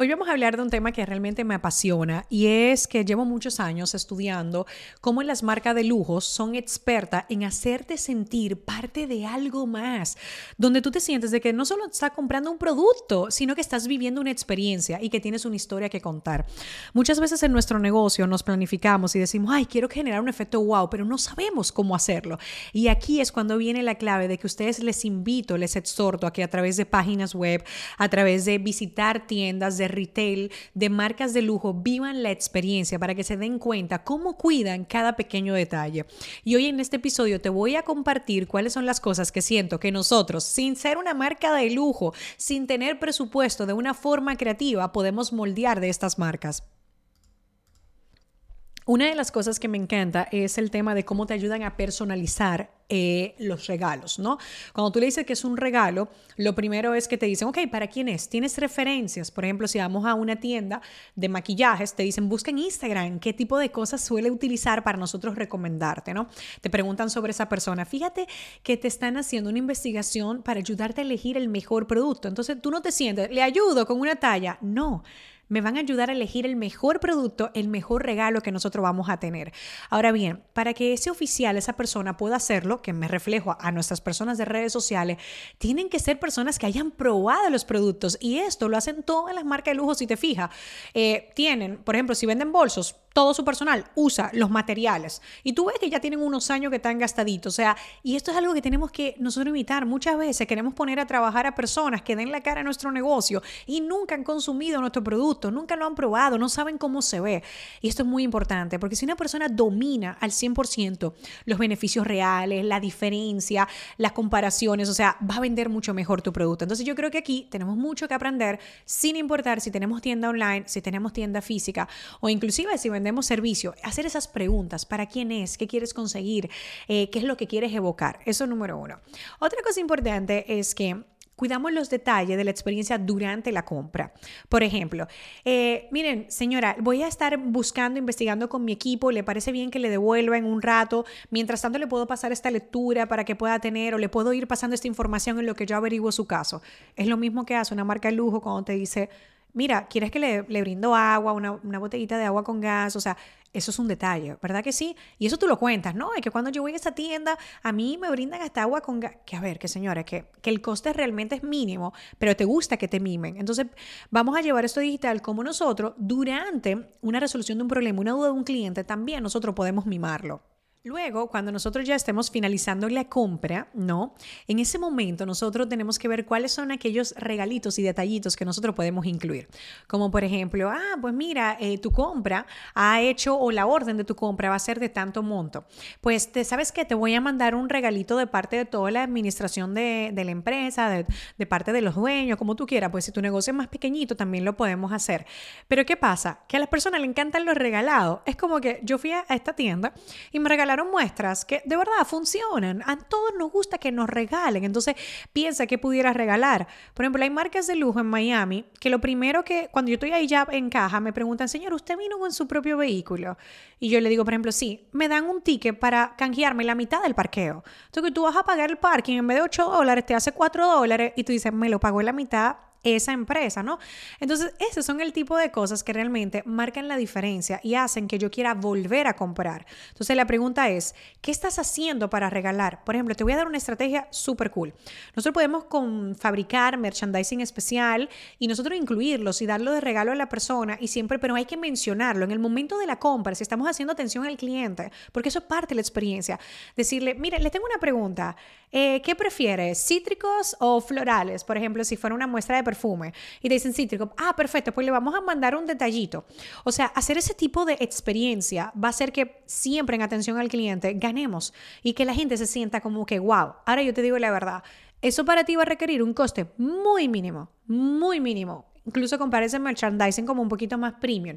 Hoy vamos a hablar de un tema que realmente me apasiona y es que llevo muchos años estudiando cómo las marcas de lujos son expertas en hacerte sentir parte de algo más, donde tú te sientes de que no solo estás comprando un producto, sino que estás viviendo una experiencia y que tienes una historia que contar. Muchas veces en nuestro negocio nos planificamos y decimos, ay, quiero generar un efecto wow, pero no sabemos cómo hacerlo. Y aquí es cuando viene la clave de que ustedes les invito, les exhorto a que a través de páginas web, a través de visitar tiendas, de retail, de marcas de lujo, vivan la experiencia para que se den cuenta cómo cuidan cada pequeño detalle. Y hoy en este episodio te voy a compartir cuáles son las cosas que siento que nosotros, sin ser una marca de lujo, sin tener presupuesto de una forma creativa, podemos moldear de estas marcas. Una de las cosas que me encanta es el tema de cómo te ayudan a personalizar eh, los regalos, ¿no? Cuando tú le dices que es un regalo, lo primero es que te dicen, ok, ¿para quién es? ¿Tienes referencias? Por ejemplo, si vamos a una tienda de maquillajes, te dicen, busca en Instagram qué tipo de cosas suele utilizar para nosotros recomendarte, ¿no? Te preguntan sobre esa persona. Fíjate que te están haciendo una investigación para ayudarte a elegir el mejor producto. Entonces tú no te sientes, le ayudo con una talla. No me van a ayudar a elegir el mejor producto, el mejor regalo que nosotros vamos a tener. Ahora bien, para que ese oficial, esa persona pueda hacerlo, que me reflejo a nuestras personas de redes sociales, tienen que ser personas que hayan probado los productos y esto lo hacen todas las marcas de lujo, si te fijas. Eh, tienen, por ejemplo, si venden bolsos, todo su personal usa los materiales. Y tú ves que ya tienen unos años que están gastaditos. O sea, y esto es algo que tenemos que nosotros imitar. Muchas veces queremos poner a trabajar a personas que den la cara a nuestro negocio y nunca han consumido nuestro producto, nunca lo han probado, no saben cómo se ve. Y esto es muy importante porque si una persona domina al 100% los beneficios reales, la diferencia, las comparaciones, o sea, va a vender mucho mejor tu producto. Entonces yo creo que aquí tenemos mucho que aprender sin importar si tenemos tienda online, si tenemos tienda física o inclusive si vendemos servicio, hacer esas preguntas, ¿para quién es? ¿Qué quieres conseguir? Eh, ¿Qué es lo que quieres evocar? Eso es número uno. Otra cosa importante es que cuidamos los detalles de la experiencia durante la compra. Por ejemplo, eh, miren, señora, voy a estar buscando, investigando con mi equipo, ¿le parece bien que le devuelva en un rato? Mientras tanto, le puedo pasar esta lectura para que pueda tener o le puedo ir pasando esta información en lo que yo averiguo su caso. Es lo mismo que hace una marca de lujo cuando te dice, mira, ¿quieres que le, le brindo agua, una, una, botellita de agua con gas? O sea, eso es un detalle, ¿verdad que sí? Y eso tú lo cuentas, ¿no? Es que cuando yo voy a esa tienda, a mí me brindan hasta agua con gas. Que a ver, que señores, que, que el coste realmente es mínimo, pero te gusta que te mimen. Entonces, vamos a llevar esto digital como nosotros, durante una resolución de un problema, una duda de un cliente, también nosotros podemos mimarlo. Luego, cuando nosotros ya estemos finalizando la compra, ¿no? En ese momento nosotros tenemos que ver cuáles son aquellos regalitos y detallitos que nosotros podemos incluir. Como por ejemplo, ah, pues mira, eh, tu compra ha hecho o la orden de tu compra va a ser de tanto monto. Pues te sabes que te voy a mandar un regalito de parte de toda la administración de, la empresa, de, de, parte de los dueños, como tú quieras. Pues si tu negocio es más pequeñito, también lo podemos hacer. Pero ¿qué pasa? Que a las personas le encantan los regalados. Es como que yo fui a esta tienda y me regalaron muestras que de verdad funcionan. A todos nos gusta que nos regalen. Entonces, piensa que pudieras regalar. Por ejemplo, hay marcas de lujo en Miami que lo primero que, cuando yo estoy ahí ya en caja, me preguntan, señor, ¿usted vino con su propio vehículo? Y yo le digo, por ejemplo, sí, me dan un ticket para canjearme la mitad del parqueo. Entonces, tú vas a pagar el parking en vez de 8 dólares, te hace 4 dólares y tú dices, me lo pago en la mitad esa empresa, ¿no? Entonces, esos son el tipo de cosas que realmente marcan la diferencia y hacen que yo quiera volver a comprar. Entonces, la pregunta es, ¿qué estás haciendo para regalar? Por ejemplo, te voy a dar una estrategia súper cool. Nosotros podemos con fabricar merchandising especial y nosotros incluirlos y darlo de regalo a la persona y siempre, pero hay que mencionarlo en el momento de la compra, si estamos haciendo atención al cliente, porque eso es parte de la experiencia. Decirle, mire, le tengo una pregunta, eh, ¿qué prefieres, cítricos o florales? Por ejemplo, si fuera una muestra de perfume y te dicen cítrico, ah, perfecto, pues le vamos a mandar un detallito. O sea, hacer ese tipo de experiencia va a hacer que siempre en atención al cliente ganemos y que la gente se sienta como que, wow, ahora yo te digo la verdad, eso para ti va a requerir un coste muy mínimo, muy mínimo. Incluso compara ese merchandising como un poquito más premium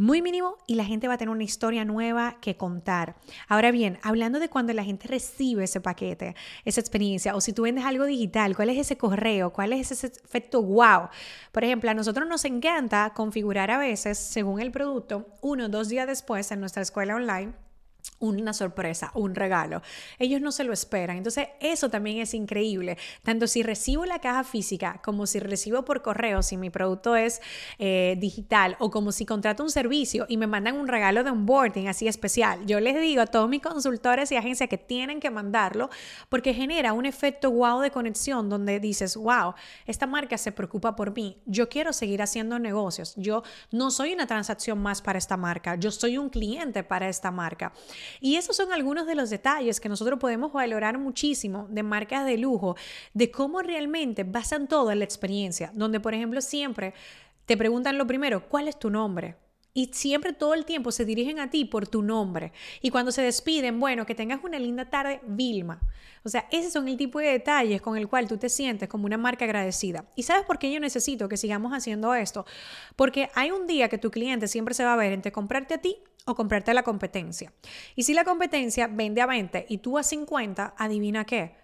muy mínimo y la gente va a tener una historia nueva que contar. Ahora bien, hablando de cuando la gente recibe ese paquete, esa experiencia, o si tú vendes algo digital, ¿cuál es ese correo? ¿Cuál es ese efecto wow? Por ejemplo, a nosotros nos encanta configurar a veces, según el producto, uno o dos días después en nuestra escuela online una sorpresa, un regalo. Ellos no se lo esperan. Entonces, eso también es increíble. Tanto si recibo la caja física como si recibo por correo, si mi producto es eh, digital o como si contrato un servicio y me mandan un regalo de onboarding así especial. Yo les digo a todos mis consultores y agencias que tienen que mandarlo porque genera un efecto wow de conexión donde dices, wow, esta marca se preocupa por mí. Yo quiero seguir haciendo negocios. Yo no soy una transacción más para esta marca. Yo soy un cliente para esta marca. Y esos son algunos de los detalles que nosotros podemos valorar muchísimo de marcas de lujo, de cómo realmente basan todo en la experiencia, donde por ejemplo siempre te preguntan lo primero, ¿cuál es tu nombre? Y siempre todo el tiempo se dirigen a ti por tu nombre. Y cuando se despiden, bueno, que tengas una linda tarde, Vilma. O sea, ese son el tipo de detalles con el cual tú te sientes como una marca agradecida. ¿Y sabes por qué yo necesito que sigamos haciendo esto? Porque hay un día que tu cliente siempre se va a ver entre comprarte a ti o comprarte la competencia. Y si la competencia vende a 20 y tú a 50, adivina qué.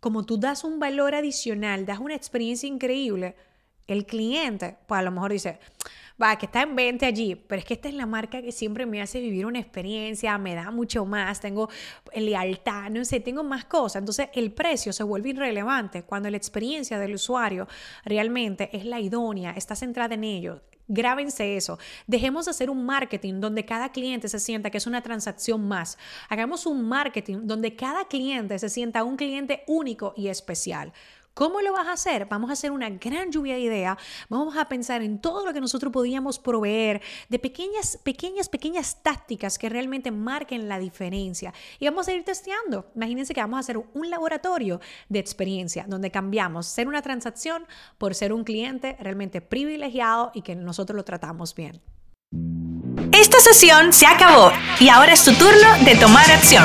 Como tú das un valor adicional, das una experiencia increíble, el cliente, pues a lo mejor dice, va, que está en 20 allí, pero es que esta es la marca que siempre me hace vivir una experiencia, me da mucho más, tengo lealtad, no sé, tengo más cosas. Entonces el precio se vuelve irrelevante cuando la experiencia del usuario realmente es la idónea, está centrada en ello. Grábense eso. Dejemos de hacer un marketing donde cada cliente se sienta que es una transacción más. Hagamos un marketing donde cada cliente se sienta un cliente único y especial. ¿Cómo lo vas a hacer? Vamos a hacer una gran lluvia de ideas. Vamos a pensar en todo lo que nosotros podíamos proveer, de pequeñas, pequeñas, pequeñas tácticas que realmente marquen la diferencia. Y vamos a ir testeando. Imagínense que vamos a hacer un laboratorio de experiencia donde cambiamos ser una transacción por ser un cliente realmente privilegiado y que nosotros lo tratamos bien. Esta sesión se acabó y ahora es tu turno de tomar acción.